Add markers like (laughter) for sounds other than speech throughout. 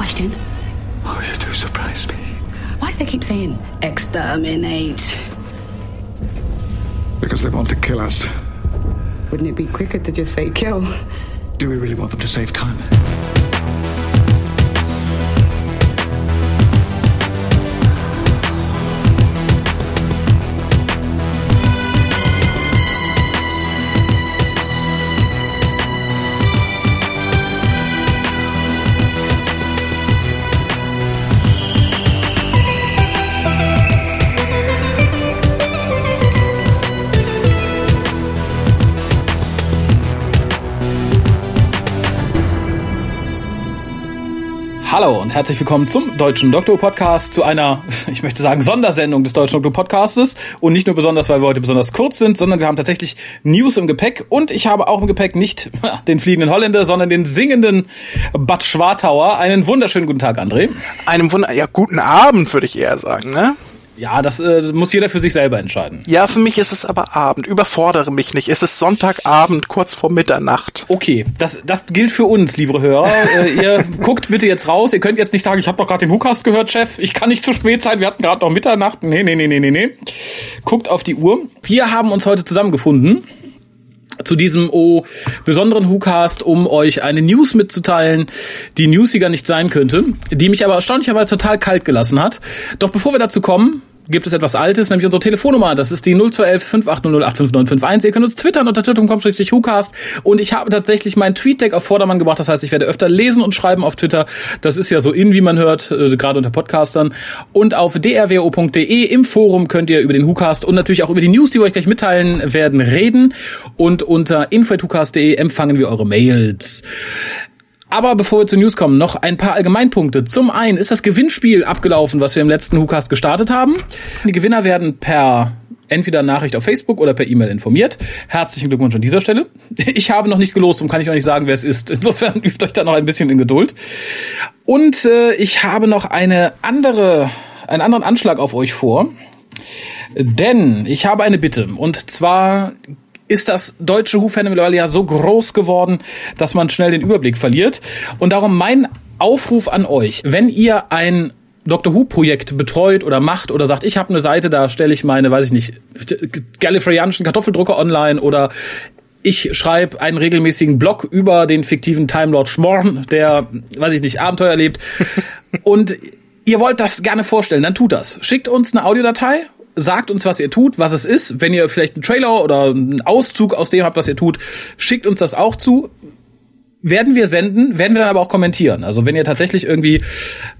question? Oh, you do surprise me. Why do they keep saying exterminate? Because they want to kill us. Wouldn't it be quicker to just say kill? Do we really want them to save time? Und herzlich willkommen zum Deutschen Doktor Podcast, zu einer, (laughs) ich möchte sagen, Sondersendung des Deutschen Doktor Podcastes. Und nicht nur besonders, weil wir heute besonders kurz sind, sondern wir haben tatsächlich News im Gepäck. Und ich habe auch im Gepäck nicht (laughs) den fliegenden Holländer, sondern den singenden Bad Schwartauer. Einen wunderschönen guten Tag, André. Einem Wunder, ja, guten Abend, würde ich eher sagen, ne? Ja, das äh, muss jeder für sich selber entscheiden. Ja, für mich ist es aber Abend. Überfordere mich nicht. Es ist Sonntagabend, kurz vor Mitternacht. Okay, das, das gilt für uns, liebe Hörer. äh, ihr (laughs) guckt bitte jetzt raus. Ihr könnt jetzt nicht sagen, ich habe doch gerade den Hookast gehört, Chef. Ich kann nicht zu spät sein. Wir hatten gerade noch Mitternacht. Nee, nee, nee, nee, nee, nee. Guckt auf die Uhr. Wir haben uns heute zusammengefunden zu diesem oh, besonderen WhoCast, um euch eine News mitzuteilen, die newsiger nicht sein könnte, die mich aber erstaunlicherweise total kalt gelassen hat. Doch bevor wir dazu kommen, gibt es etwas Altes, nämlich unsere Telefonnummer. Das ist die 0211 5800 Ihr könnt uns twittern unter twitter.com-hucast und ich habe tatsächlich meinen Tweet-Deck auf Vordermann gebracht. Das heißt, ich werde öfter lesen und schreiben auf Twitter. Das ist ja so in, wie man hört, äh, gerade unter Podcastern. Und auf drwo.de im Forum könnt ihr über den WhoCast und natürlich auch über die News, die wir euch gleich mitteilen werden, reden. Und unter info.hucast.de empfangen wir eure Mails. Aber bevor wir zu News kommen, noch ein paar Allgemeinpunkte. Zum einen ist das Gewinnspiel abgelaufen, was wir im letzten WhoCast gestartet haben. Die Gewinner werden per entweder Nachricht auf Facebook oder per E-Mail informiert. Herzlichen Glückwunsch an dieser Stelle. (laughs) Ich habe noch nicht gelost und kann ich noch nicht sagen, wer es ist. Insofern (laughs) übt euch da noch ein bisschen in Geduld. Und äh, ich habe noch eine andere, einen anderen Anschlag auf euch vor. Denn ich habe eine Bitte. Und zwar ist das deutsche Who-Fan mittlerweile ja so groß geworden, dass man schnell den Überblick verliert. Und darum mein Aufruf an euch, wenn ihr ein Dr. Who-Projekt betreut oder macht oder sagt, ich habe eine Seite, da stelle ich meine, weiß ich nicht, gallifreyanischen Kartoffeldrucker online oder ich schreibe einen regelmäßigen Blog über den fiktiven Time Lord Schmorn, der, weiß ich nicht, Abenteuer erlebt. (laughs) Und ihr wollt das gerne vorstellen, dann tut das. Schickt uns eine Audiodatei sagt uns, was ihr tut, was es ist. Wenn ihr vielleicht einen Trailer oder einen Auszug aus dem habt, was ihr tut, schickt uns das auch zu werden wir senden, werden wir dann aber auch kommentieren. Also wenn ihr tatsächlich irgendwie,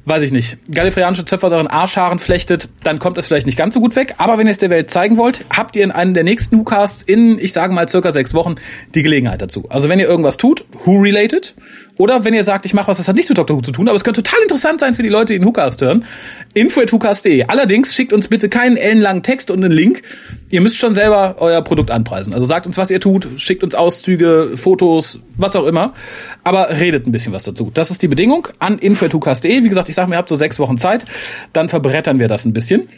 weiß ich nicht, gallifreyanische Zöpfer euren Arschhaaren flechtet, dann kommt es vielleicht nicht ganz so gut weg. Aber wenn ihr es der Welt zeigen wollt, habt ihr in einem der nächsten WhoCasts in, ich sage mal, circa sechs Wochen die Gelegenheit dazu. Also wenn ihr irgendwas tut, Who-related, oder wenn ihr sagt, ich mache was, das hat nichts mit Dr. Who zu tun, aber es könnte total interessant sein für die Leute, die den WhoCast hören, info.hucast.de. Allerdings schickt uns bitte keinen ellenlangen Text und einen Link. Ihr müsst schon selber euer Produkt anpreisen. Also sagt uns, was ihr tut, schickt uns Auszüge, Fotos, was auch immer. Aber redet ein bisschen was dazu. Das ist die Bedingung an info.hucast.de. Wie gesagt, ich sage mir, ihr habt so sechs Wochen Zeit. Dann verbrettern wir das ein bisschen.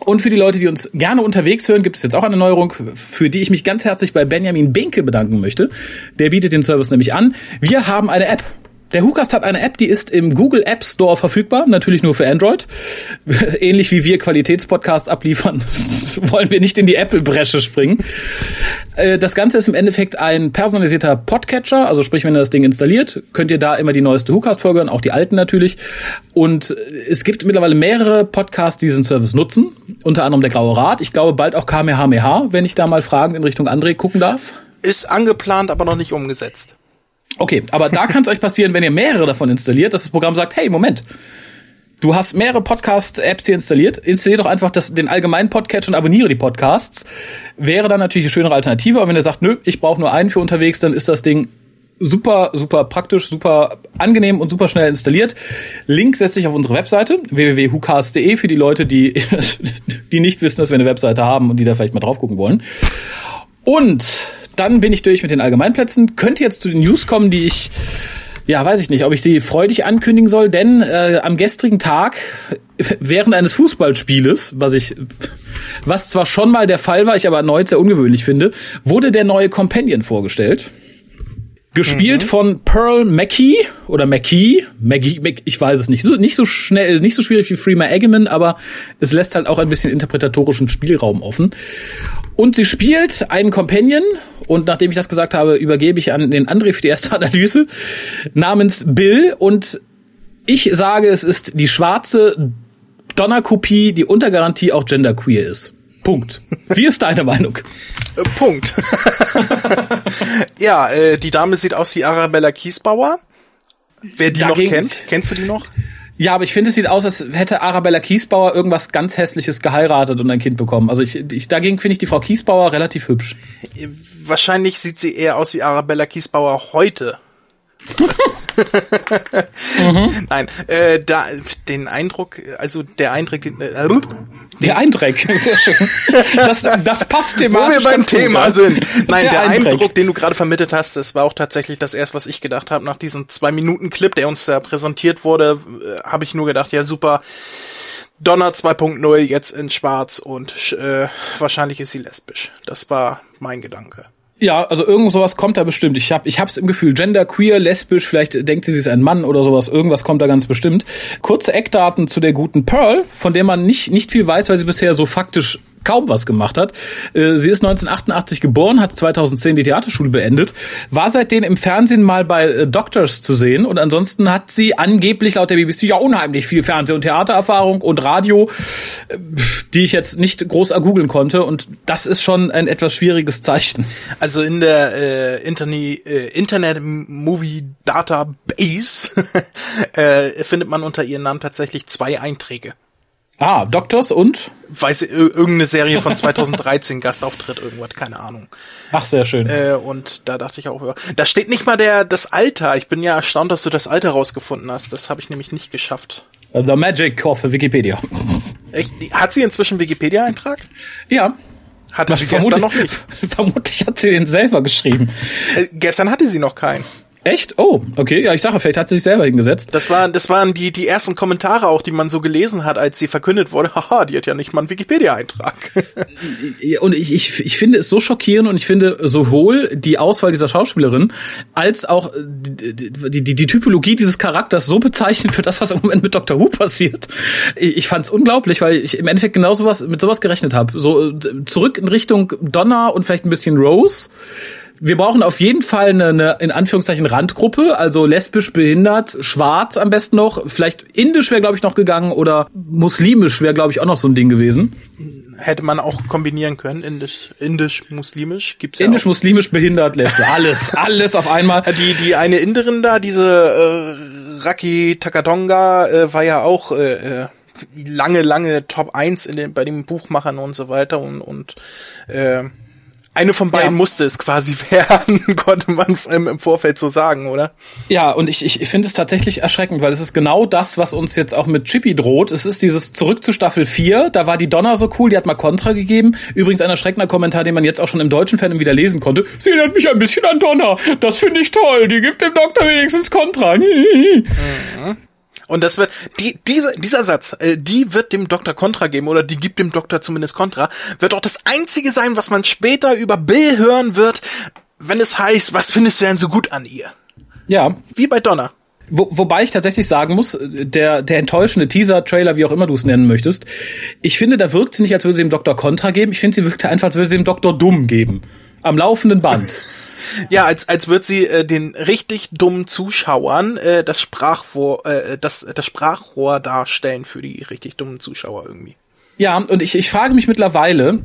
Und für die Leute, die uns gerne unterwegs hören, gibt es jetzt auch eine Neuerung, für die ich mich ganz herzlich bei Benjamin Benke bedanken möchte. Der bietet den Service nämlich an. Wir haben eine App. Der WhoCast hat eine App, die ist im Google App Store verfügbar, natürlich nur für Android. (laughs) Ähnlich wie wir Qualitätspodcasts abliefern, (laughs) wollen wir nicht in die Apple-Bresche springen. Äh, das Ganze ist im Endeffekt ein personalisierter Podcatcher, also sprich, wenn ihr das Ding installiert, könnt ihr da immer die neueste WhoCast-Folge hören, auch die alten natürlich. Und es gibt mittlerweile mehrere Podcasts, die diesen Service nutzen, unter anderem der Graue Rat. Ich glaube bald auch Kamehameha, wenn ich da mal Fragen in Richtung André gucken darf. Ist angeplant, aber noch nicht umgesetzt. Okay, aber da kann es euch passieren, wenn ihr mehrere davon installiert, dass das Programm sagt, hey, Moment, du hast mehrere Podcast-Apps hier installiert, installier doch einfach das, den allgemeinen Podcatcher und abonniere die Podcasts. Wäre dann natürlich eine schönere Alternative, aber wenn ihr sagt, nö, ich brauche nur einen für unterwegs, dann ist das Ding super, super praktisch, super angenehm und super schnell installiert. Link setzt sich auf unsere Webseite www.hucast.de für die Leute, die, (laughs) die nicht wissen, dass wir eine Webseite haben und die da vielleicht mal drauf gucken wollen. Und dann bin ich durch mit den Allgemeinplätzen. Könnte jetzt zu den News kommen, die ich, ja, weiß ich nicht, ob ich sie freudig ankündigen soll, denn äh, am gestrigen Tag, (laughs) während eines Fußballspieles, was ich, was zwar schon mal der Fall war, ich aber erneut sehr ungewöhnlich finde, wurde der neue Companion vorgestellt. Gespielt Mhm. von Pearl Mackie oder Mackie, Maggie, Mac- ich weiß es nicht. So, nicht so schnell, nicht so schwierig wie Freema Eggman, aber es lässt halt auch ein bisschen interpretatorischen Spielraum offen. Und sie spielt einen Companion und nachdem ich das gesagt habe, übergebe ich an den André für die erste (laughs) Analyse namens Bill und ich sage, es ist die schwarze Donnerkopie, die unter Garantie auch genderqueer ist. Punkt. Wie ist deine Meinung? Äh, Punkt. (laughs) ja, äh, die Dame sieht aus wie Arabella Kiesbauer. Wer die Dagegen- noch kennt, kennst du die noch? Ja, aber ich finde, es sieht aus, als hätte Arabella Kiesbauer irgendwas ganz Hässliches geheiratet und ein Kind bekommen. Also ich, ich dagegen finde ich die Frau Kiesbauer relativ hübsch. Äh, Wahrscheinlich sieht sie eher aus wie Arabella Kiesbauer heute. (laughs) Nein, äh, da den Eindruck, also der Eindruck, äh, Der Eindreck. (laughs) Sehr schön. Das, das passt wo thematisch wir beim ganz gut, Thema ja. sind. Nein, der, Eindreck. Eindruck, den du gerade vermittelt hast, das war auch tatsächlich das erste, was ich gedacht habe. Nach diesem zwei Minuten Clip, der uns da präsentiert wurde, äh, habe ich nur gedacht, ja super. Donner 2.0 jetzt in Schwarz und äh, wahrscheinlich ist sie lesbisch. Das war mein Gedanke. Ja, also irgend sowas kommt da bestimmt. Ich hab, ich hab's im Gefühl, gender, queer, lesbisch, vielleicht denkt sie, sie ist ein Mann oder sowas. Irgendwas kommt da ganz bestimmt. Kurze Eckdaten zu der guten Pearl, von der man nicht, nicht viel weiß, weil sie bisher so faktisch kaum was gemacht hat. Äh, Sie ist 1988 geboren, hat 2010 die Theaterschule beendet, war seitdem im Fernsehen mal bei äh, Doctors zu sehen und ansonsten hat sie angeblich laut der BBC ja unheimlich viel Fernseh- und Theatererfahrung und Radio, äh, die ich jetzt nicht groß ergoogeln konnte und das ist schon ein etwas schwieriges Zeichen. Also in der äh, Interni äh, Internet Movie Database (laughs) äh, findet man unter ihrem Namen tatsächlich zwei Einträge. Ah, Doctors und? Weiß ir- irgendeine Serie von 2013 (laughs) Gastauftritt irgendwas, keine Ahnung. Ach, sehr schön. Äh, und da dachte ich auch, ja, da steht nicht mal der das Alter. Ich bin ja erstaunt, dass du das Alter rausgefunden hast. Das habe ich nämlich nicht geschafft. The Magic of Wikipedia. Echt? Hat sie inzwischen Wikipedia-Eintrag? Ja. Hatte sie gestern noch nicht. (laughs) Vermutlich hat sie den selber geschrieben. Äh, gestern hatte sie noch keinen. Echt? Oh, okay. Ja, ich sage, vielleicht hat sie sich selber hingesetzt. Das waren, das waren die, die ersten Kommentare auch, die man so gelesen hat, als sie verkündet wurde. (laughs) Haha, die hat ja nicht mal einen Wikipedia-Eintrag. (laughs) Und ich, ich, ich finde es so schockierend und ich finde sowohl die Auswahl dieser Schauspielerin als auch die, die, die, Typologie dieses Charakters so bezeichnend für das, was im Moment mit Dr. Who passiert. Ich, ich fand es unglaublich, weil ich im Endeffekt genau sowas, mit sowas gerechnet habe. So äh, zurück in Richtung Donna und vielleicht ein bisschen Rose. Wir brauchen auf jeden Fall eine, eine in Anführungszeichen Randgruppe, also lesbisch, behindert, schwarz am besten noch. Vielleicht indisch wäre, glaube ich, noch gegangen oder muslimisch wäre, glaube ich, auch noch so ein Ding gewesen. Hätte man auch kombinieren können. Indisch, indisch, muslimisch gibt's ja Indisch, auch. muslimisch, behindert, lesbisch. Alles, (laughs) alles auf einmal. Die, die eine Inderin da, diese äh, Raki Takadonga, äh, war ja auch äh, äh, lange, lange Top 1 in den, bei den Buchmachern und so weiter und, und äh, eine von beiden Ja. musste es quasi (laughs) werden, konnte man im, Vorfeld so sagen, oder? Ja, und ich, ich finde es tatsächlich erschreckend, weil es ist genau das, was uns jetzt auch mit Chippy droht. Es ist dieses Zurück zu Staffel 4, da war die Donna so cool, die hat mal Kontra gegeben. Übrigens ein erschreckender Kommentar, den man jetzt auch schon im deutschen Fan wieder lesen konnte. Sie erinnert mich ein bisschen an Donna. Das finde ich toll. Die gibt dem Doktor wenigstens Kontra. (laughs) Und das wird, die, diese, dieser Satz, äh, die wird dem Doktor Kontra geben oder die gibt dem Doktor zumindest Kontra, wird auch das einzige sein, was man später über Bill hören wird, wenn es heißt, was findest du denn so gut an ihr? Ja, Wie bei Donna. Wo, wobei ich tatsächlich sagen muss, der, der enttäuschende Teaser, Trailer, wie auch immer du es nennen möchtest, ich finde, da wirkt sie nicht, als würde sie dem Doktor Kontra geben. Ich finde, sie wirkte einfach, als würde sie dem Doktor dumm geben. Am laufenden Band. (laughs) Ja, als, als wird sie äh, den richtig dummen Zuschauern äh, das Sprachrohr, äh, das, das Sprachrohr darstellen für die richtig dummen Zuschauer irgendwie. Ja, und ich, ich frage mich mittlerweile,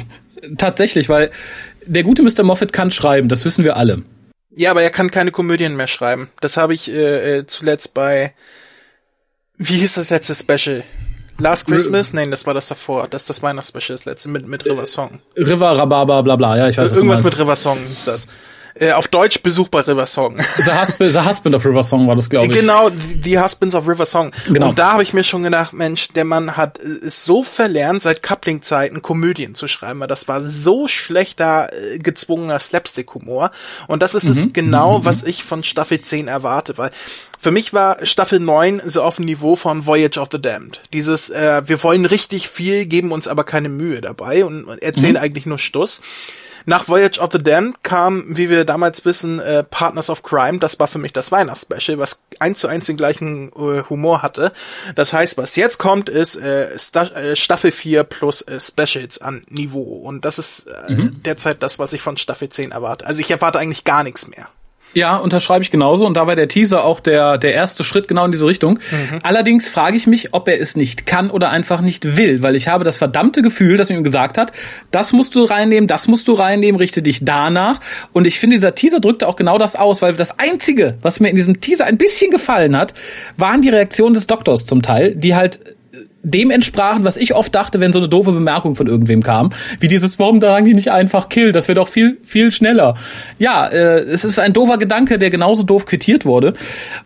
(laughs) tatsächlich, weil der gute Mr. Moffat kann schreiben, das wissen wir alle. Ja, aber er kann keine Komödien mehr schreiben. Das habe ich äh, äh, zuletzt bei wie hieß das letzte Special? Last Christmas? Nein, das war das davor. Das das Weihnachtsspecial, das letzte mit mit River Song. River, Rhabarber, bla bla, ja, ich weiß, du Irgendwas mit River Song hieß das. Äh, auf Deutsch Besuch bei River Song. (laughs) The Husband, The Husband of River Song war das, glaube ich. Genau, The Husbands of River Song. Genau. Und da habe ich mir schon gedacht, Mensch, der Mann hat ist so verlernt, seit Coupling-Zeiten Komödien zu schreiben. weil Das war so schlechter, äh, gezwungener Slapstick-Humor. Und das ist Mhm. es genau, was ich von Staffel 10 erwarte, weil für mich war Staffel 9 so auf dem Niveau von Voyage of the Damned. Dieses, äh, wir wollen richtig viel, geben uns aber keine Mühe dabei und erzählen Mhm. eigentlich nur Stuss. Nach Voyage of the Damned kam, wie wir damals wissen, äh, Partners of Crime. Das war für mich das Weihnachtsspecial, was eins zu eins den gleichen äh, Humor hatte. Das heißt, was jetzt kommt, ist äh, äh, Staffel 4 plus äh, Specials an Niveau. Und das ist äh, mhm. derzeit das, was ich von Staffel 10 erwarte. Also ich erwarte eigentlich gar nichts mehr. Ja, unterschreibe ich genauso. Und da war der Teaser auch der, der erste Schritt genau in diese Richtung. Mhm. Allerdings frage ich mich, ob er es nicht kann oder einfach nicht will, weil ich habe das verdammte Gefühl, dass er ihm gesagt hat, das musst du reinnehmen, das musst du reinnehmen, richte dich danach. Und ich finde, dieser Teaser drückte auch genau das aus, weil das Einzige, was mir in diesem Teaser ein bisschen gefallen hat, waren die Reaktionen des Doktors zum Teil, die halt dem entsprachen, was ich oft dachte, wenn so eine doofe Bemerkung von irgendwem kam, wie dieses, warum sagen die nicht einfach Kill? Das wäre doch viel, viel schneller. Ja, äh, es ist ein doofer Gedanke, der genauso doof quittiert wurde.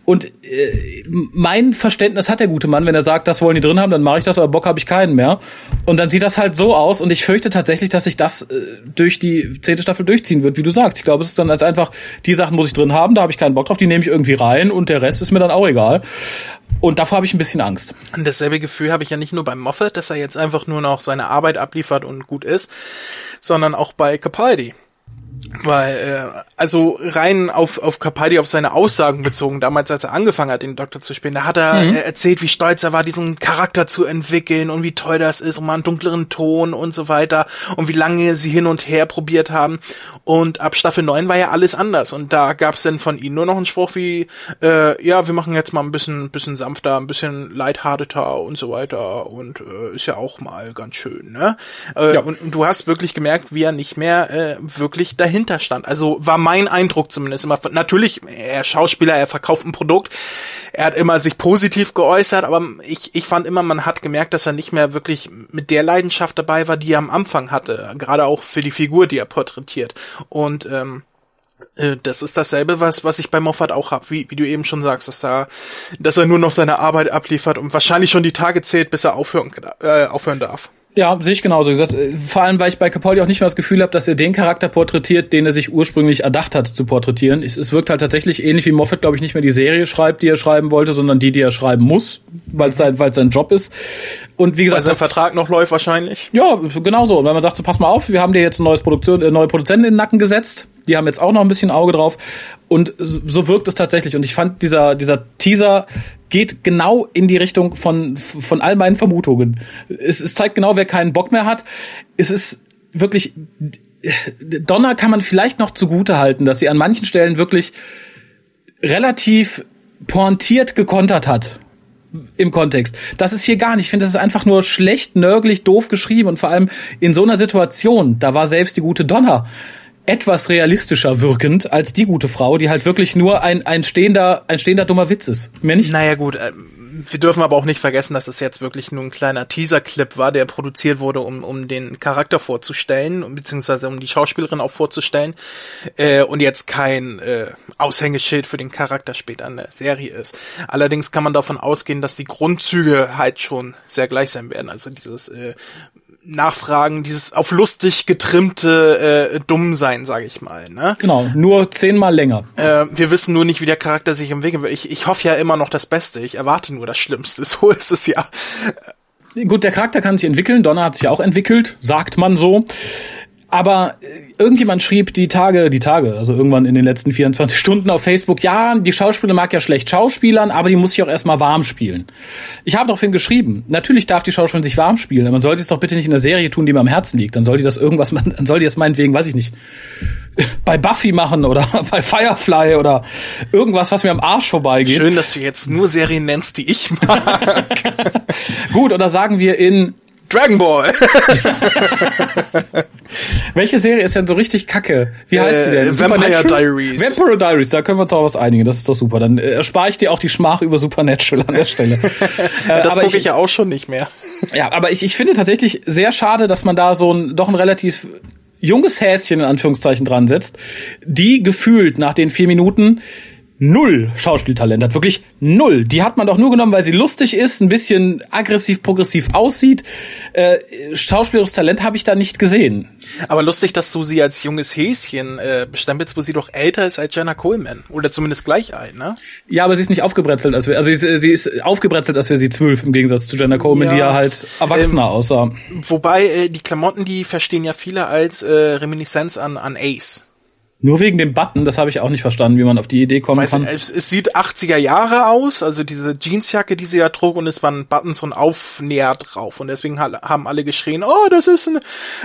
Und äh, mein Verständnis hat der gute Mann, wenn er sagt, das wollen die drin haben, dann mache ich das, aber Bock habe ich keinen mehr. Und dann sieht das halt so aus und ich fürchte tatsächlich, dass sich das äh, durch die zehnte Staffel durchziehen wird, wie du sagst. Ich glaube, es ist dann als einfach, die Sachen muss ich drin haben, da habe ich keinen Bock drauf, die nehme ich irgendwie rein und der Rest ist mir dann auch egal. Und davor habe ich ein bisschen Angst. Und dasselbe Gefühl habe ich ja nicht nur beim Moffat, dass er jetzt einfach nur noch seine Arbeit abliefert und gut ist, sondern auch bei Capaldi. Weil, äh, also rein auf, auf Capaldi, auf seine Aussagen bezogen, damals als er angefangen hat, den Doktor zu spielen, da hat er mhm. erzählt, wie stolz er war, diesen Charakter zu entwickeln und wie toll das ist und mal einen dunkleren Ton und so weiter und wie lange sie hin und her probiert haben. Und ab Staffel 9 war ja alles anders und da gab es dann von ihm nur noch einen Spruch wie, äh, ja, wir machen jetzt mal ein bisschen, bisschen sanfter, ein bisschen lighthearteter und so weiter und äh, ist ja auch mal ganz schön, ne? Äh, ja. und, und, du hast wirklich gemerkt, wie er nicht mehr äh, wirklich dahin dahinter stand. Also war mein Eindruck zumindest immer. Natürlich, er Schauspieler, er verkauft ein Produkt. Er hat immer sich positiv geäußert, aber ich, ich fand immer, man hat gemerkt, dass er nicht mehr wirklich mit der Leidenschaft dabei war, die er am Anfang hatte. Gerade auch für die Figur, die er porträtiert. Und ähm, äh, das ist dasselbe, was, was ich bei Moffat auch hab, wie, wie du eben schon sagst, dass da, dass er nur noch seine Arbeit abliefert und wahrscheinlich schon die Tage zählt, bis er aufhören, äh, aufhören darf. Ja, sehe ich genauso. gesagt, äh, vor allem, weil ich bei Capaldi auch nicht mehr das Gefühl habe, dass er den Charakter porträtiert, den er sich ursprünglich erdacht hat zu porträtieren. Es, es wirkt halt tatsächlich ähnlich wie Moffat, glaube ich, nicht mehr die Serie schreibt, die er schreiben wollte, sondern die, die er schreiben muss, weil es sein, weil sein Job ist. Und wie gesagt, weil sein Vertrag noch läuft wahrscheinlich. Ja, genau so. Und wenn man sagt, so pass mal auf, wir haben dir jetzt ein neues Produktion, äh, neue Produzenten in den Nacken gesetzt, die haben jetzt auch noch ein bisschen Auge drauf. Und so wirkt es tatsächlich. Und ich fand, dieser, dieser Teaser geht genau in die Richtung von, von all meinen Vermutungen. Es, es zeigt genau, wer keinen Bock mehr hat. Es ist wirklich, Donner kann man vielleicht noch zugute halten, dass sie an manchen Stellen wirklich relativ pointiert gekontert hat im Kontext. Das ist hier gar nicht. Ich finde, das ist einfach nur schlecht, nörglich, doof geschrieben und vor allem in so einer Situation, da war selbst die gute Donner etwas realistischer wirkend als die gute Frau, die halt wirklich nur ein, ein stehender, ein stehender dummer Witz ist. Mehr nicht. Naja, gut. Äh, wir dürfen aber auch nicht vergessen, dass es jetzt wirklich nur ein kleiner Teaser-Clip war, der produziert wurde, um, um den Charakter vorzustellen, beziehungsweise um die Schauspielerin auch vorzustellen, äh, und jetzt kein äh, Aushängeschild für den Charakter später in der Serie ist. Allerdings kann man davon ausgehen, dass die Grundzüge halt schon sehr gleich sein werden. Also dieses äh, Nachfragen, dieses auf lustig getrimmte äh, Dummsein, sage ich mal. Ne? Genau, nur zehnmal länger. Äh, wir wissen nur nicht, wie der Charakter sich entwickeln wird. Ich, ich hoffe ja immer noch das Beste. Ich erwarte nur das Schlimmste. (laughs) So ist es ja. Gut, der Charakter kann sich entwickeln. Donner hat sich auch entwickelt, sagt man so. Aber äh, irgendjemand schrieb die Tage, die Tage, also irgendwann in den letzten 24 Stunden auf Facebook, ja, die Schauspieler mag ja schlecht Schauspielern, aber die muss sich auch erstmal warm spielen. Ich habe daraufhin geschrieben, natürlich darf die Schauspielerin sich warm spielen, aber man sollte es doch bitte nicht in der Serie tun, die mir am Herzen liegt. Dann soll die das irgendwas, (laughs) dann soll die das meinetwegen, weiß ich nicht, (laughs) bei Buffy machen oder (laughs) bei Firefly oder irgendwas, was mir am Arsch vorbeigeht. Schön, dass du jetzt nur Serien nennst, die ich mag. Gut, oder sagen wir in Dragon Ball. Welche Serie ist denn so richtig kacke? Wie heißt äh, sie denn? Vampire Diaries. Vampire Diaries, da können wir uns auch was einigen. Das ist doch super. Dann äh, erspare ich dir auch die Schmach über Supernatural an der Stelle. (laughs) äh, das gucke ich, ich ja auch schon nicht mehr. ja, aber ich, ich finde tatsächlich sehr schade, dass man da so ein doch ein relativ junges Häschen in Anführungszeichen dran setzt, die gefühlt nach den vier Minuten null Schauspieltalent hat. Wirklich null. Die hat man doch nur genommen, weil sie lustig ist, ein bisschen aggressiv, progressiv aussieht. Äh, schauspielerisches Talent habe ich da nicht gesehen. Aber lustig, dass du sie als junges Häschen äh, bestempelst, wo sie doch älter ist als Jenna Coleman. Oder zumindest gleich alt, ne? Ja, aber sie ist nicht aufgebrezelt, als wir, also sie ist, sie ist aufgebrezelt, als wäre sie zwölf, im Gegensatz zu Jenna Coleman, ja, die ja halt erwachsener ähm, aussah. Wobei, äh, die Klamotten, die verstehen ja viele als äh, Reminiszenz an, an Ace. Nur wegen dem Button, das habe ich auch nicht verstanden, wie man auf die Idee kommen Weiß kann. Es, es, sieht 80er Jahre aus, also diese Jeansjacke, die sie da trug, und es waren Buttons und Aufnäher drauf. Und deswegen haben alle geschrien, oh, das ist ein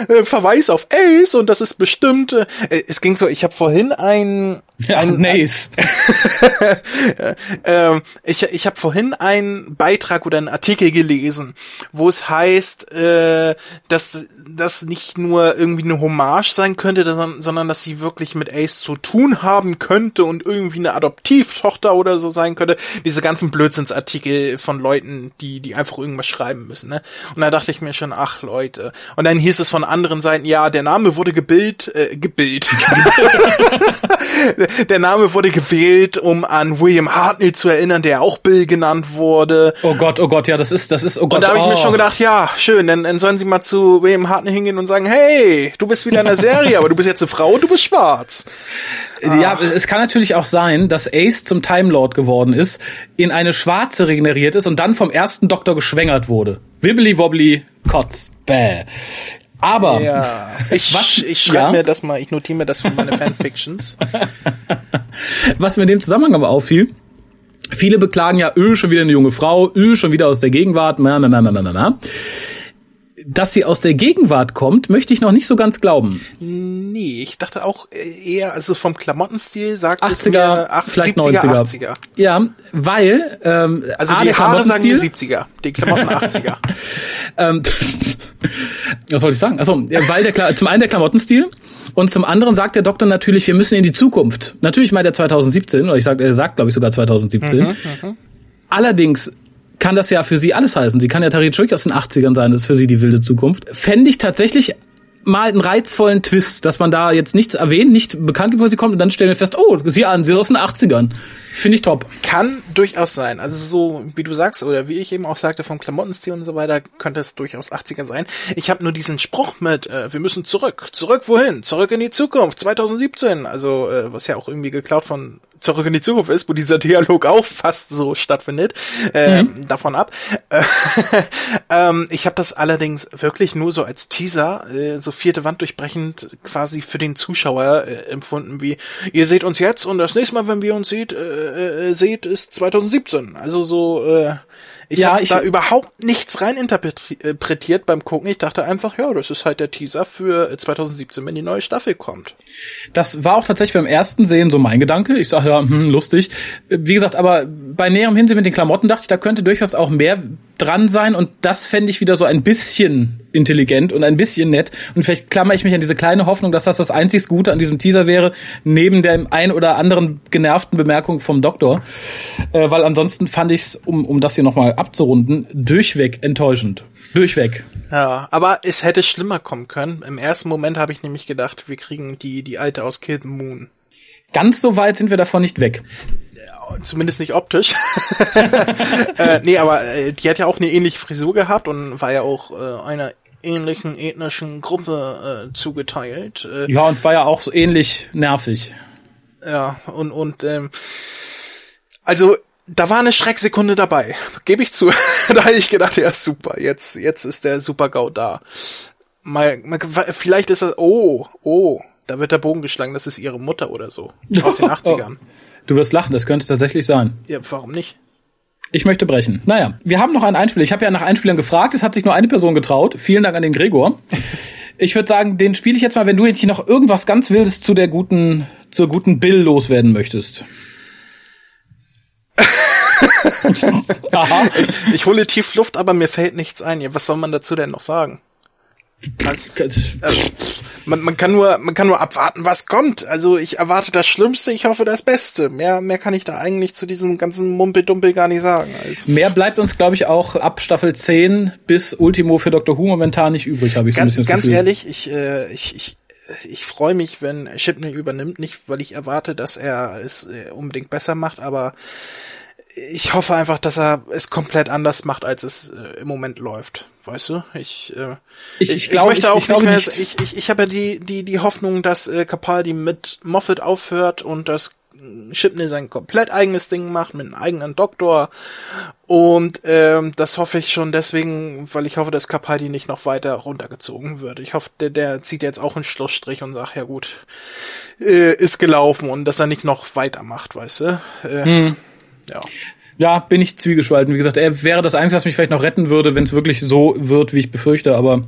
äh, Verweis auf Ace und das ist bestimmt. Äh, es ging so, ich habe vorhin ein ja, ein, (laughs) nice. (laughs) äh, ich ich habe vorhin einen Beitrag oder einen Artikel gelesen, wo es heißt, äh, dass das nicht nur irgendwie eine Hommage sein könnte, sondern dass sie wirklich mit Ace zu tun haben könnte und irgendwie eine Adoptivtochter oder so sein könnte. Diese ganzen Blödsinnsartikel von Leuten, die die einfach irgendwas schreiben müssen. Ne? Und da dachte ich mir schon, ach Leute. Und dann hieß es von anderen Seiten, ja, der Name wurde gebildet, äh, gebildet. (laughs) der Name wurde gewählt, um an William Hartnell zu erinnern, der auch Bill genannt wurde. Oh Gott, oh Gott, ja, das ist, das ist, oh Gott. Und da habe ich oh. mir schon gedacht, ja, schön, dann, dann sollen sie mal zu William Hartnell hingehen und sagen, hey, du bist wieder in der Serie, aber du bist jetzt eine Frau, du bist schwarz. Ja, es kann natürlich auch sein, dass Ace zum Time Lord geworden ist, in eine Schwarze regeneriert ist und dann vom ersten Doktor geschwängert wurde. Wibbly wobbly, kotz, bäh. Aber ja, ich, was, ich schreibe ja? mir das mal, ich notiere mir das für meine Fanfictions. (laughs) was mir in dem Zusammenhang aber auffiel, viele beklagen ja, öh, schon wieder eine junge Frau, öh, schon wieder aus der Gegenwart, ma, ma, ma, ma, ma, ma dass sie aus der Gegenwart kommt, möchte ich noch nicht so ganz glauben. Nee, ich dachte auch eher, also vom Klamottenstil sagt 80er, es mir ach, vielleicht 70er, 90er. 80er. Ja, weil ähm, also A, die Haare sagen mir 70er, die Klamotten 80er. (laughs) ähm, das, (laughs) was soll ich sagen? Also, weil der zum einen der Klamottenstil und zum anderen sagt der Doktor natürlich, wir müssen in die Zukunft. Natürlich meint er 2017, oder ich sag, er sagt glaube ich sogar 2017. Mhm, mhm. Allerdings kann das ja für sie alles heißen. Sie kann ja theoretisch aus den 80ern sein, das ist für sie die wilde Zukunft. Fände ich tatsächlich mal einen reizvollen Twist, dass man da jetzt nichts erwähnt, nicht bekannt gibt, wo sie kommt und dann stellen wir fest, oh, sie an, sie ist aus den 80ern. Finde ich top. Kann durchaus sein. Also so, wie du sagst, oder wie ich eben auch sagte, vom Klamottenstil und so weiter, könnte es durchaus 80er sein. Ich habe nur diesen Spruch mit, äh, wir müssen zurück. Zurück wohin? Zurück in die Zukunft, 2017. Also, äh, was ja auch irgendwie geklaut von Zurück in die Zukunft ist, wo dieser Dialog (laughs) auch fast so stattfindet, äh, mhm. davon ab. (laughs) ähm, ich habe das allerdings wirklich nur so als Teaser, äh, so vierte Wand durchbrechend quasi für den Zuschauer äh, empfunden, wie ihr seht uns jetzt und das nächste Mal, wenn wir uns seht, äh, äh, seht, ist 2017. Also so äh, ich ja, habe da überhaupt nichts rein interpretiert beim Gucken. Ich dachte einfach, ja, das ist halt der Teaser für 2017, wenn die neue Staffel kommt. Das war auch tatsächlich beim ersten Sehen so mein Gedanke. Ich sage ja, hm, lustig. Wie gesagt, aber bei näherem Hinsehen mit den Klamotten dachte ich, da könnte durchaus auch mehr dran sein und das fände ich wieder so ein bisschen intelligent und ein bisschen nett und vielleicht klammer ich mich an diese kleine Hoffnung, dass das das einzig Gute an diesem Teaser wäre, neben der ein oder anderen genervten Bemerkung vom Doktor, äh, weil ansonsten fand ich es, um, um das hier nochmal abzurunden, durchweg enttäuschend. Durchweg. Ja, aber es hätte schlimmer kommen können. Im ersten Moment habe ich nämlich gedacht, wir kriegen die, die alte aus Kid Moon. Ganz so weit sind wir davon nicht weg zumindest nicht optisch. (laughs) äh, nee, aber äh, die hat ja auch eine ähnliche Frisur gehabt und war ja auch äh, einer ähnlichen ethnischen Gruppe äh, zugeteilt. Äh, ja, und war ja auch so ähnlich nervig. Ja, und, und ähm, also da war eine Schrecksekunde dabei, gebe ich zu. (laughs) da habe ich gedacht, ja super, jetzt, jetzt ist der Super-GAU da. Mal, mal, vielleicht ist das, oh, oh, da wird der Bogen geschlagen, das ist ihre Mutter oder so. Aus den (laughs) 80ern. Du wirst lachen, das könnte tatsächlich sein. Ja, warum nicht? Ich möchte brechen. Naja, wir haben noch einen Einspieler. Ich habe ja nach Einspielern gefragt, es hat sich nur eine Person getraut. Vielen Dank an den Gregor. (laughs) Ich würde sagen, den spiele ich jetzt mal, wenn du jetzt noch irgendwas ganz Wildes zu der guten, zur guten Bill loswerden möchtest. (laughs) Aha. Ich, ich hole tief Luft, aber mir fällt nichts ein. Was soll man dazu denn noch sagen? Also, also, man, man kann nur, man kann nur abwarten, was kommt. Also ich erwarte das Schlimmste, ich hoffe das Beste. Mehr, mehr kann ich da eigentlich zu diesem ganzen Mumpedumpel gar nicht sagen. Also, mehr bleibt uns, glaube ich, auch ab Staffel 10 bis Ultimo für Dr. Who momentan nicht übrig, habe ich ganz, so ein bisschen Ganz ehrlich, ich, äh, ich, ich ich freue mich, wenn Shipney übernimmt, nicht weil ich erwarte, dass er es äh, unbedingt besser macht, aber ich hoffe einfach, dass er es komplett anders macht, als es äh, im Moment läuft. Weißt du? Ich, äh, ich, ich, glaube, ich möchte ich, auch ich glaube nicht mehr, nicht. ich, ich, ich habe ja die, die, die Hoffnung, dass äh, Capaldi mit Moffat aufhört und dass Chipney sein komplett eigenes Ding macht mit einem eigenen Doktor und ähm, das hoffe ich schon deswegen, weil ich hoffe, dass Capaldi nicht noch weiter runtergezogen wird. Ich hoffe, der, der zieht jetzt auch einen Schlussstrich und sagt, ja gut, äh, ist gelaufen und dass er nicht noch weitermacht, weißt du? Äh, Hm. Ja. Ja, bin ich zwiegespalten. Wie gesagt, er wäre das Einzige, was mich vielleicht noch retten würde, wenn es wirklich so wird, wie ich befürchte. Aber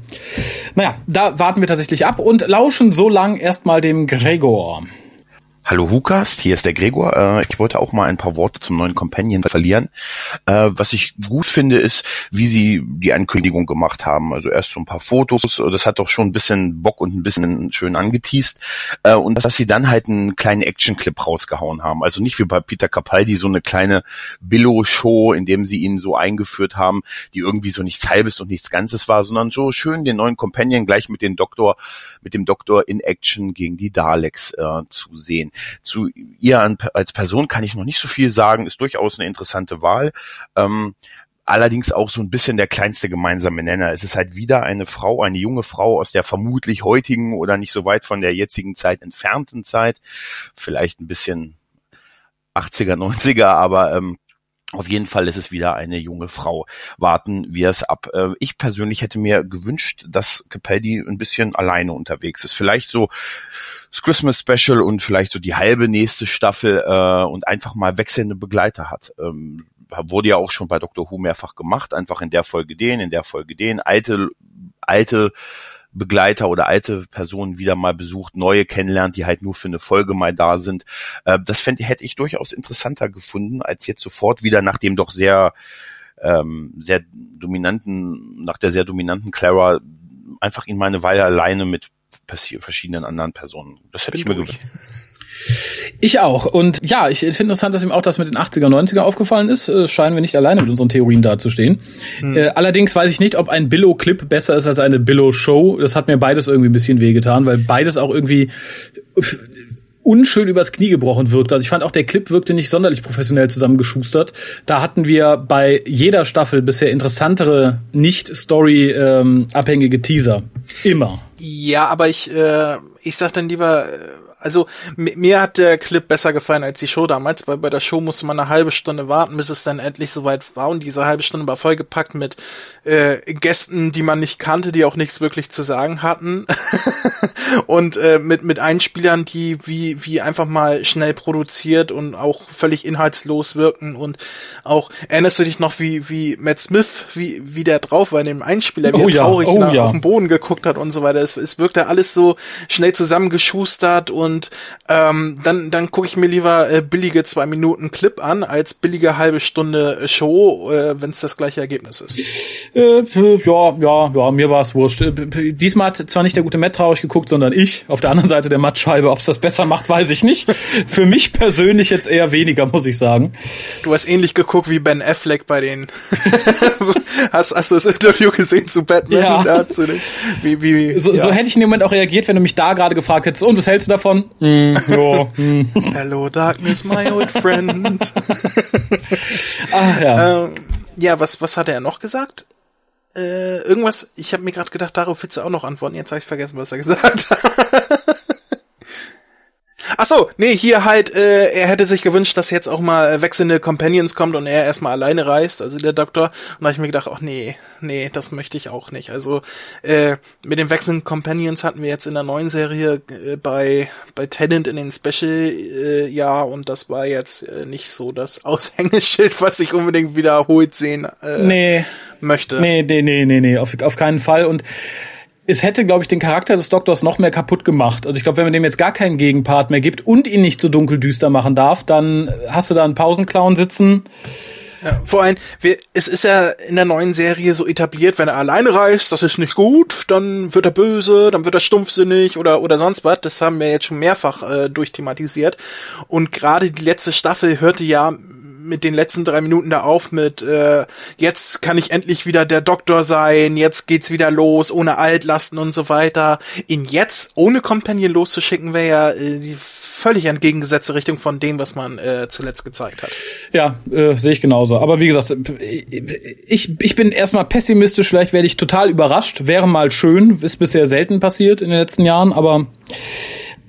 naja, da warten wir tatsächlich ab und lauschen so lang erstmal dem Gregor. Hallo Hukast, hier ist der Gregor. Äh, ich wollte auch mal ein paar Worte zum neuen Companion verlieren. Äh, was ich gut finde, ist, wie sie die Ankündigung gemacht haben. Also erst so ein paar Fotos, das hat doch schon ein bisschen Bock und ein bisschen schön angeteased. Äh, und dass sie dann halt einen kleinen Actionclip rausgehauen haben. Also nicht wie bei Peter Capaldi so eine kleine Billo-Show, in dem sie ihn so eingeführt haben, die irgendwie so nichts Halbes und nichts Ganzes war, sondern so schön den neuen Companion gleich mit dem Doktor, mit dem Doktor in Action gegen die Daleks äh, zu sehen. Zu ihr als Person kann ich noch nicht so viel sagen, ist durchaus eine interessante Wahl. Ähm, allerdings auch so ein bisschen der kleinste gemeinsame Nenner. Es ist halt wieder eine Frau, eine junge Frau aus der vermutlich heutigen oder nicht so weit von der jetzigen Zeit entfernten Zeit. Vielleicht ein bisschen 80er, 90er, aber ähm, auf jeden Fall ist es wieder eine junge Frau. Warten wir es ab. Äh, Ich persönlich hätte mir gewünscht, dass Capaldi ein bisschen alleine unterwegs ist. Vielleicht so das Christmas Special und vielleicht so die halbe nächste Staffel äh, und einfach mal wechselnde Begleiter hat. Ähm, wurde ja auch schon bei Dr. Who mehrfach gemacht. Einfach in der Folge den, in der Folge den. Alte, alte Begleiter oder alte Personen wieder mal besucht, neue kennenlernt, die halt nur für eine Folge mal da sind. Äh, das fände hätte ich durchaus interessanter gefunden, als jetzt sofort wieder nach dem doch sehr ähm, sehr dominanten, nach der sehr dominanten Clara einfach ihn mal eine Weile alleine mit verschiedenen anderen Personen. Das hätte ich mir gewünscht. Ich auch. Und ja, ich finde interessant, dass ihm auch das mit den 80er, 90er aufgefallen ist. Äh, scheinen wir nicht alleine mit unseren Theorien dazustehen. Äh, allerdings weiß ich nicht, ob ein Billo-Clip besser ist als eine Billo-Show. Das hat mir beides irgendwie ein bisschen wehgetan, weil beides auch irgendwie unschön übers Knie gebrochen wirkte. Also ich fand auch der Clip wirkte nicht sonderlich professionell zusammengeschustert. Da hatten wir bei jeder Staffel bisher interessantere, nicht Story-abhängige Teaser. Immer. Ja, aber ich, äh, ich sag dann lieber, äh, also mi- mir hat der Clip besser gefallen als die Show damals, weil bei der Show musste man eine halbe Stunde warten, bis es dann endlich soweit war und diese halbe Stunde war vollgepackt mit äh, Gästen, die man nicht kannte, die auch nichts wirklich zu sagen hatten (laughs) und äh, mit mit Einspielern, die wie wie einfach mal schnell produziert und auch völlig inhaltslos wirken und auch erinnerst du dich noch wie wie Matt Smith wie wie der drauf war in dem Einspieler, wie Oh er ja, traurig oh nach, ja. auf den Boden geguckt hat und so weiter. Es, es wirkte alles so schnell zusammengeschustert und ähm, dann, dann gucke ich mir lieber äh, billige zwei Minuten Clip an, als billige halbe Stunde äh, Show, äh, wenn es das gleiche Ergebnis ist. Äh, ja, ja, ja, mir war es wurscht. Äh, Diesmal hat zwar nicht der gute Matt traurig geguckt, sondern ich. Auf der anderen Seite der Mattscheibe. Ob es das besser macht, weiß ich nicht. (laughs) Für mich persönlich jetzt eher weniger, muss ich sagen. Du hast ähnlich geguckt wie Ben Affleck bei den. (laughs) hast, hast du das Interview gesehen zu Batman? Ja. Da, zu den, wie, wie, So, ja. so hätte ich in dem Moment auch reagiert, wenn du mich da gerade gefragt hättest. Und was hältst du davon? Hm, ja, hm. Hello Darkness, my old friend. (laughs) Ah, ja. ähm, ja, was, was hat er noch gesagt? Äh, irgendwas, ich habe mir gerade gedacht, darauf willst du auch noch antworten. Jetzt habe ich vergessen, was er gesagt hat. Ach so, nee, hier halt, äh, er hätte sich gewünscht, dass jetzt auch mal äh, wechselnde Companions kommt und er erstmal alleine reist, also der Doktor. Und da habe ich mir gedacht, ach nee, nee, das möchte ich auch nicht. Also äh, mit den wechselnden Companions hatten wir jetzt in der neuen Serie äh, bei bei Tennant in den Special äh, ja und das war jetzt äh, nicht so das (laughs) Aushängeschild, was ich unbedingt wiederholt sehen äh, nee, möchte. nee, nee, nee, nee, nee, auf, auf keinen Fall. Und es hätte, glaube ich, den Charakter des Doktors noch mehr kaputt gemacht. Also ich glaube, wenn man dem jetzt gar keinen Gegenpart mehr gibt und ihn nicht so dunkeldüster machen darf, dann hast du da einen Pausenclown sitzen. Ja, vor allem, wir, es ist ja in der neuen Serie so etabliert, wenn er alleine reist, das ist nicht gut, dann wird er böse, dann wird er stumpfsinnig oder oder sonst was. Das haben wir jetzt schon mehrfach äh, durchthematisiert. Und gerade die letzte Staffel hörte ja mit den letzten drei Minuten da auf mit äh, jetzt kann ich endlich wieder der Doktor sein, jetzt geht's wieder los, ohne Altlasten und so weiter. Ihn jetzt ohne Companion loszuschicken, wäre ja äh, die völlig entgegengesetzte Richtung von dem, was man äh, zuletzt gezeigt hat. Ja, äh, sehe ich genauso. Aber wie gesagt, ich, ich bin erstmal pessimistisch, vielleicht werde ich total überrascht. Wäre mal schön, ist bisher selten passiert in den letzten Jahren, aber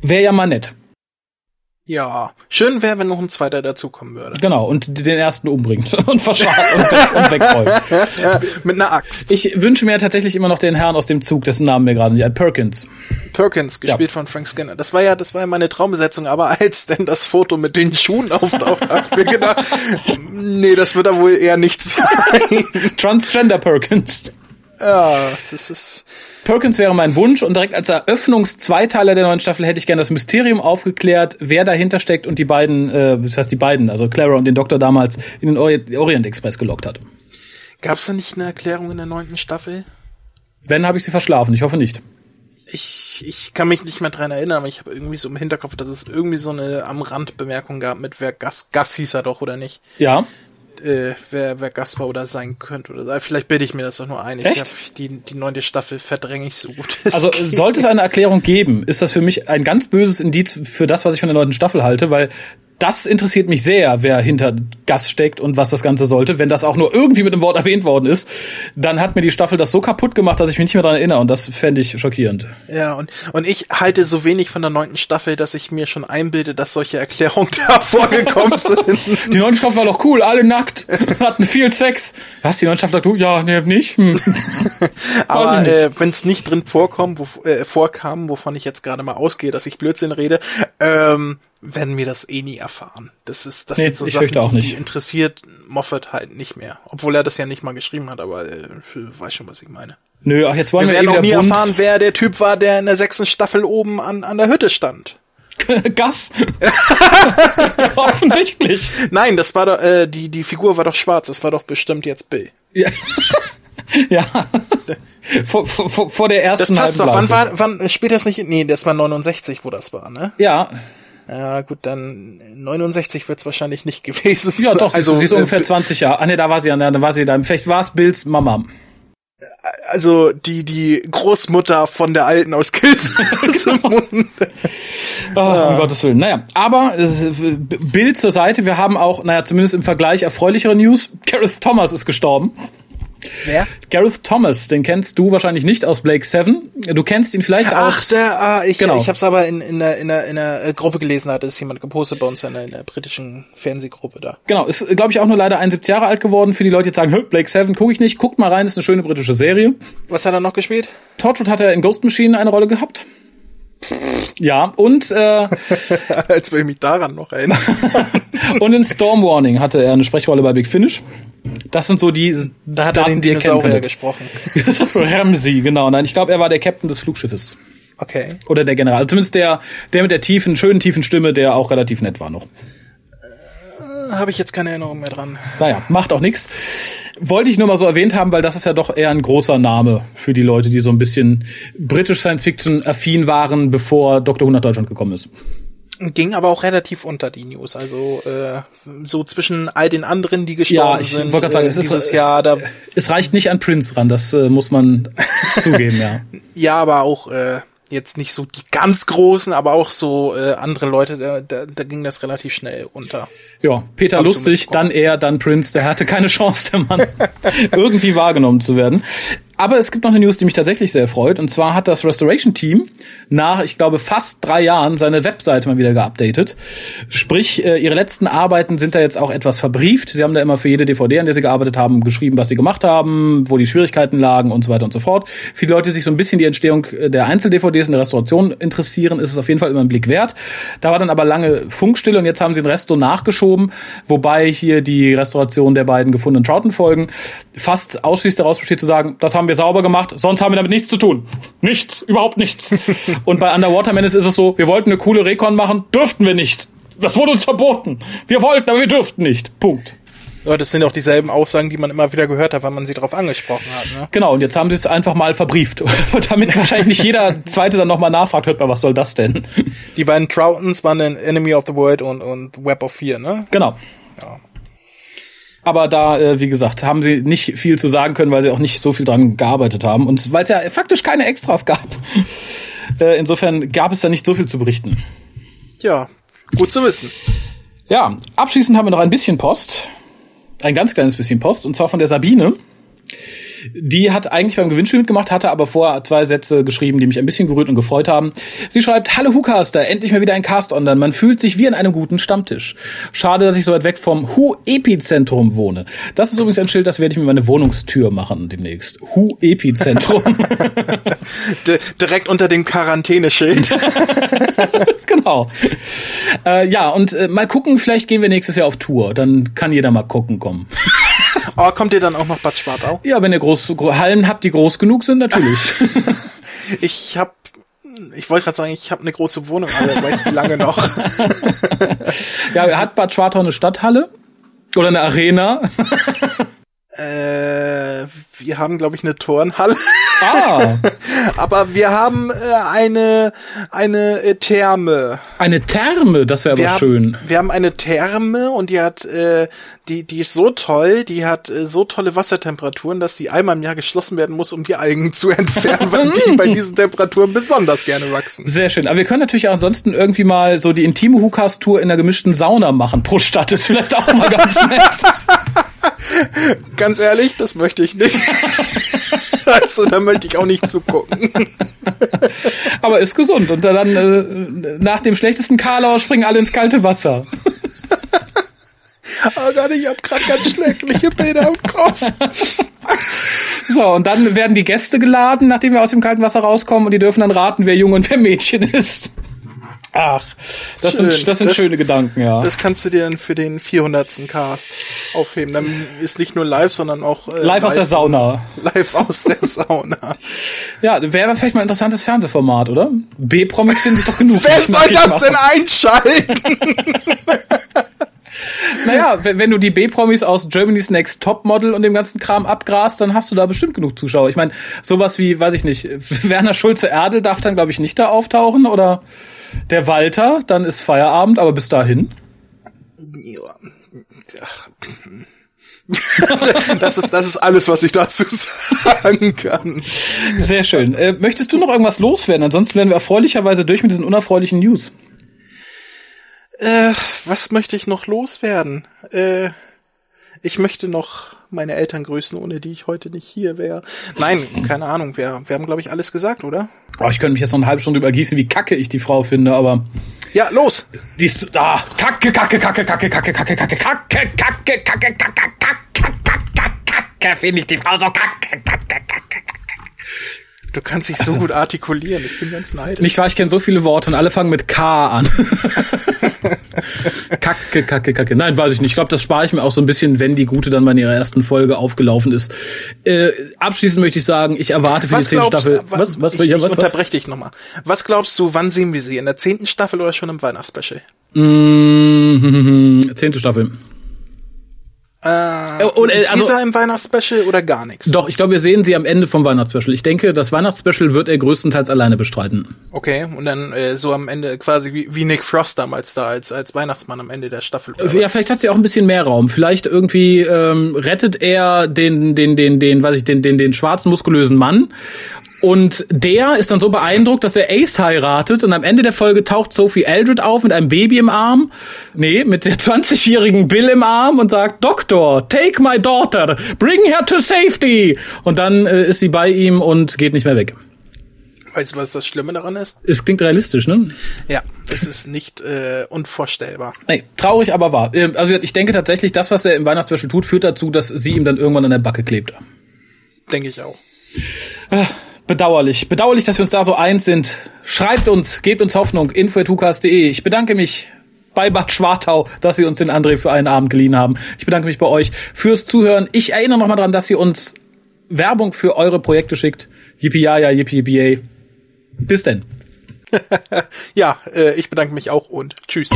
wäre ja mal nett. Ja, schön wäre, wenn noch ein zweiter dazukommen würde. Genau, und den ersten umbringt (laughs) und verscharrt und, weg, und wegräumt. (laughs) Mit einer Axt. Ich wünsche mir tatsächlich immer noch den Herrn aus dem Zug, dessen Namen mir gerade nicht Perkins. Perkins, gespielt ja. von Frank Skinner. Das war ja, das war ja meine Traumbesetzung, aber (laughs) als denn das Foto mit den Schuhen auftaucht, habe ich mir gedacht, nee, das wird da wohl eher nichts sein. Transgender Perkins. Ja, das ist. Perkins wäre mein Wunsch und direkt als Eröffnungszweiteiler der neuen Staffel hätte ich gerne das Mysterium aufgeklärt, wer dahinter steckt und die beiden, äh, das heißt die beiden, also Clara und den Doktor damals in den Orient, Orient Express gelockt hat. Gab es da nicht eine Erklärung in der neunten Staffel? Wenn, habe ich sie verschlafen. Ich hoffe nicht. Ich, ich kann mich nicht mehr dran erinnern, aber ich habe irgendwie so im Hinterkopf, dass es irgendwie so eine am Rand Bemerkung gab mit wer Gas, Gas hieß er doch oder nicht. Ja äh, wer, wer Gast war oder sein könnte. Oder vielleicht bilde ich mir das doch nur ein. Echt? Ich hab die, die neunte Staffel verdränge ich so gut. Also geht. sollte es eine Erklärung geben, ist das für mich ein ganz böses Indiz für das, was ich von der neunten Staffel halte, weil das interessiert mich sehr, wer hinter Gas steckt und was das Ganze sollte. Wenn das auch nur irgendwie mit einem Wort erwähnt worden ist, dann hat mir die Staffel das so kaputt gemacht, dass ich mich nicht mehr daran erinnere und das fände ich schockierend. Ja, und, und ich halte so wenig von der neunten Staffel, dass ich mir schon einbilde, dass solche Erklärungen (laughs) da vorgekommen (laughs) sind. Die neunte Staffel war doch cool, alle nackt, (laughs) hatten viel Sex. Was, die neunte Staffel du? Ja, nee, nicht. Hm. Aber äh, wenn es nicht drin vorkommt, wo, äh, vorkam, wovon ich jetzt gerade mal ausgehe, dass ich Blödsinn rede, ähm, werden wir das eh nie erfahren. Das ist, das nee, sind so Sachen, die, die, interessiert Moffat halt nicht mehr. Obwohl er das ja nicht mal geschrieben hat, aber äh, weiß schon, was ich meine. Nö, ach, jetzt wollen wir, wir werden eh auch nie bunt. erfahren, wer der Typ war, der in der sechsten Staffel oben an, an der Hütte stand. (laughs) Gas. (laughs) (laughs) Offensichtlich. Nein, das war doch, äh, die, die Figur war doch schwarz, das war doch bestimmt jetzt Bill. Ja. ja. vor, vor, vor der ersten Das passt doch. Wann war, wann spielt das nicht? Nee, das war 69, wo das war, ne? Ja. Ja, gut, dann 69 wird es wahrscheinlich nicht (laughs) gewesen sein. Ja, doch, also, sie ist, äh, ungefähr 20 Jahre. Ah, ne, da war sie ja, da war sie da. Vielleicht war es Bills Mama. Also die die Großmutter von der alten aus Kilsmund. (laughs) oh, ja. Um Gottes Willen. Naja, aber Bild zur Seite. Wir haben auch, naja, zumindest im Vergleich erfreulichere News. Gareth Thomas ist gestorben. Wer? Gareth Thomas, den kennst du wahrscheinlich nicht aus Blake Seven. Du kennst ihn vielleicht Ach, aus. Ach, der, ah, ich, genau. ich habe es aber in, in, der, in, der, in der Gruppe gelesen, hat es jemand gepostet bei uns in der, in der britischen Fernsehgruppe da. Genau, ist, glaube ich, auch nur leider 71 Jahre alt geworden. Für die Leute, die jetzt sagen, Blake Seven gucke ich nicht. Guckt mal rein, ist eine schöne britische Serie. Was hat er noch gespielt? Torchwood hat er in Ghost Machine eine Rolle gehabt. Ja, und äh, (laughs) als will ich mich daran noch erinnern. (laughs) und in Storm Warning hatte er eine Sprechrolle bei Big Finish. Das sind so die da hat Daten, er den die ihr kennen gesprochen. (laughs) Ramsey, genau. Nein, ich glaube, er war der Captain des Flugschiffes. Okay. Oder der General. Zumindest der, der mit der tiefen, schönen tiefen Stimme, der auch relativ nett war noch. Habe ich jetzt keine Erinnerung mehr dran. Naja, macht auch nichts. Wollte ich nur mal so erwähnt haben, weil das ist ja doch eher ein großer Name für die Leute, die so ein bisschen britisch Science Fiction affin waren, bevor Dr. 100 Deutschland gekommen ist. Ging aber auch relativ unter die News. Also äh, so zwischen all den anderen, die gestorben ja, ich sind sagen, äh, es dieses ist, Jahr. Da es reicht nicht an Prince ran, das äh, muss man (laughs) zugeben, ja. Ja, aber auch äh, jetzt nicht so die ganz großen, aber auch so äh, andere Leute, da, da, da ging das relativ schnell unter. Ja, Peter Hab Lustig, dann er, dann Prince, der hatte keine (laughs) Chance, der Mann, (laughs) irgendwie wahrgenommen zu werden. Aber es gibt noch eine News, die mich tatsächlich sehr freut. Und zwar hat das Restoration Team nach, ich glaube, fast drei Jahren seine Webseite mal wieder geupdatet. Sprich, äh, ihre letzten Arbeiten sind da jetzt auch etwas verbrieft. Sie haben da immer für jede DVD, an der sie gearbeitet haben, geschrieben, was sie gemacht haben, wo die Schwierigkeiten lagen und so weiter und so fort. Viele Leute, die sich so ein bisschen die Entstehung der Einzel-DVDs in der Restauration interessieren, ist es auf jeden Fall immer ein Blick wert. Da war dann aber lange Funkstille und jetzt haben sie den Rest so nachgeschoben, wobei hier die Restauration der beiden gefundenen Troughton-Folgen fast ausschließlich daraus besteht zu sagen, das haben wir sauber gemacht, sonst haben wir damit nichts zu tun. Nichts, überhaupt nichts. (laughs) Und bei Underwater Menace ist es so, wir wollten eine coole Recon machen, dürften wir nicht. Das wurde uns verboten. Wir wollten, aber wir dürften nicht. Punkt. Ja, das sind auch dieselben Aussagen, die man immer wieder gehört hat, weil man sie darauf angesprochen hat. Ne? Genau, und jetzt haben sie es einfach mal verbrieft. (laughs) damit wahrscheinlich nicht jeder Zweite dann nochmal nachfragt, hört mal, was soll das denn? Die beiden Troughtons waren dann Enemy of the World und, und Web of Fear, ne? Genau. Ja. Aber da, äh, wie gesagt, haben sie nicht viel zu sagen können, weil sie auch nicht so viel dran gearbeitet haben und weil es ja faktisch keine Extras gab. (laughs) Äh, insofern gab es da nicht so viel zu berichten. Ja, gut zu wissen. Ja, abschließend haben wir noch ein bisschen Post. Ein ganz kleines bisschen Post, und zwar von der Sabine. Die hat eigentlich beim Gewinnspiel mitgemacht, hatte aber vorher zwei Sätze geschrieben, die mich ein bisschen gerührt und gefreut haben. Sie schreibt, Hallo Hucaster, endlich mal wieder ein Cast online. Man fühlt sich wie an einem guten Stammtisch. Schade, dass ich so weit weg vom Hu-Epizentrum wohne. Das ist übrigens ein Schild, das werde ich mir meine Wohnungstür machen demnächst. Hu-Epizentrum. (laughs) Direkt unter dem Quarantäneschild. (laughs) (laughs) genau. Äh, ja, und äh, mal gucken, vielleicht gehen wir nächstes Jahr auf Tour. Dann kann jeder mal gucken kommen. Oh, kommt ihr dann auch nach Bad Schwartau? Ja, wenn ihr groß, gro Hallen habt, die groß genug sind, natürlich. (laughs) Ich hab, ich wollte gerade sagen, ich habe eine große Wohnung, aber wer weiß wie lange noch. (laughs) ja, hat Bad Schwartau eine Stadthalle? Oder eine Arena? Äh, wir haben, glaube ich, eine Turnhalle. Ah. (laughs) aber wir haben äh, eine eine äh, Therme. Eine Therme, das wäre aber wir schön. Haben, wir haben eine Therme und die hat äh, die die ist so toll, die hat äh, so tolle Wassertemperaturen, dass sie einmal im Jahr geschlossen werden muss, um die Algen zu entfernen, weil die (laughs) bei diesen Temperaturen besonders gerne wachsen. Sehr schön. Aber wir können natürlich auch ansonsten irgendwie mal so die intime Hukas-Tour in der gemischten Sauna machen pro Stadt. Ist vielleicht auch mal ganz (laughs) nett. Ganz ehrlich, das möchte ich nicht. (laughs) also da möchte ich auch nicht zugucken. Aber ist gesund. Und dann äh, nach dem schlechtesten Karlauer springen alle ins kalte Wasser. Oh Gott, ich habe gerade ganz schreckliche Bilder im Kopf. So, und dann werden die Gäste geladen, nachdem wir aus dem kalten Wasser rauskommen, und die dürfen dann raten, wer Jung und wer Mädchen ist. Ach, das Schön. sind, das sind Das- schöne Gedanken, ja. Das kannst du dir dann für den 400. Cast aufheben. Dann ist nicht nur live, sondern auch äh, Live aus der Sauna. (laughs) Live aus der Sauna. Ja, wäre vielleicht mal ein interessantes Fernsehformat, oder? B-Promis finden sich doch genug. Wer soll das machen. denn einschalten? (laughs) Naja, wenn wenn du die B-Promis aus Germany's Next Topmodel und dem ganzen Kram abgrast, dann hast du da bestimmt genug Zuschauer. Ich meine, sowas wie, weiß ich nicht, (laughs) Werner Schulze-Erdel darf dann, glaube ich, nicht da auftauchen oder der Walter, dann ist Feierabend, aber bis dahin. Ja. Das ist, das ist alles, was ich dazu sagen kann. Sehr schön. Äh, möchtest du noch irgendwas loswerden? Ansonsten werden wir erfreulicherweise durch mit diesen unerfreulichen News. Äh, was möchte ich noch loswerden? Äh, ich möchte noch meine Eltern grüßen, ohne die ich heute nicht hier wäre. Nein, keine Ahnung. Wir, wir haben, glaube ich, alles gesagt, oder? Oh, ich könnte mich jetzt noch eine halbe Stunde übergießen, wie kacke ich die Frau finde, aber Ja, los! die ist, ah, kacke, kacke, kacke, kacke, kacke, kacke, kacke, kacke, kacke, kacke, kacke, kacke, kacke, kacke, kacke, finde ich die Frau so kacke, kacke, kacke, kacke. Du kannst dich so gut artikulieren. Ich bin ganz neidisch. Nicht wahr, ich kenne so viele Worte und alle fangen mit K an. Kacke, kacke, kacke. Nein, weiß ich nicht. Ich glaube, das spare ich mir auch so ein bisschen, wenn die Gute dann mal in ihrer ersten Folge aufgelaufen ist. Äh, abschließend möchte ich sagen, ich erwarte für die zehnte Staffel. wa- Was, was, ich, ja, ich was, was? unterbreche dich nochmal. Was glaubst du, wann sehen wir sie? In der zehnten Staffel oder schon im Weihnachtsspecial? Mm, (laughs) zehnte Staffel. Äh, und, äh, also- Teaser im Weihnachtsspecial oder gar nichts? Doch, ich glaube, wir sehen sie am Ende vom Weihnachtsspecial. Ich denke, das Weihnachtsspecial wird er größtenteils alleine bestreiten. Okay, und dann äh, so am Ende quasi wie, wie Nick Frost damals da als, als Weihnachtsmann am Ende der Staffel. oder Ja, vielleicht hat sie auch ein bisschen mehr Raum. Vielleicht irgendwie ähm, rettet er den, den, den, den, weiß ich, den, den, den schwarzen muskulösen Mann. Und der ist dann so beeindruckt, dass er Ace heiratet und am Ende der Folge taucht Sophie Eldred auf mit einem Baby im Arm. Nee, mit der 20-jährigen Bill im Arm und sagt, Doktor, take my daughter, bring her to safety. Und dann äh, ist sie bei ihm und geht nicht mehr weg. Weißt du, was das Schlimme daran ist? Es klingt realistisch, ne? Ja, es ist nicht äh, unvorstellbar. Nee, traurig, aber wahr. Ähm, Also ich denke tatsächlich, das, was er im Weihnachtsspecial tut, führt dazu, dass sie ihm dann irgendwann an der Backe klebt. Denke ich auch. Bedauerlich. Bedauerlich, dass wir uns da so eins sind. Schreibt uns, gebt uns Hoffnung, info.hukas.de. Ich bedanke mich bei Bad Schwartau, dass Sie uns den André für einen Abend geliehen haben. Ich bedanke mich bei euch fürs Zuhören. Ich erinnere nochmal dran, dass ihr uns Werbung für eure Projekte schickt. Yippie ja, ja. Bis denn. (laughs) Ja, äh, ich bedanke mich auch und tschüss.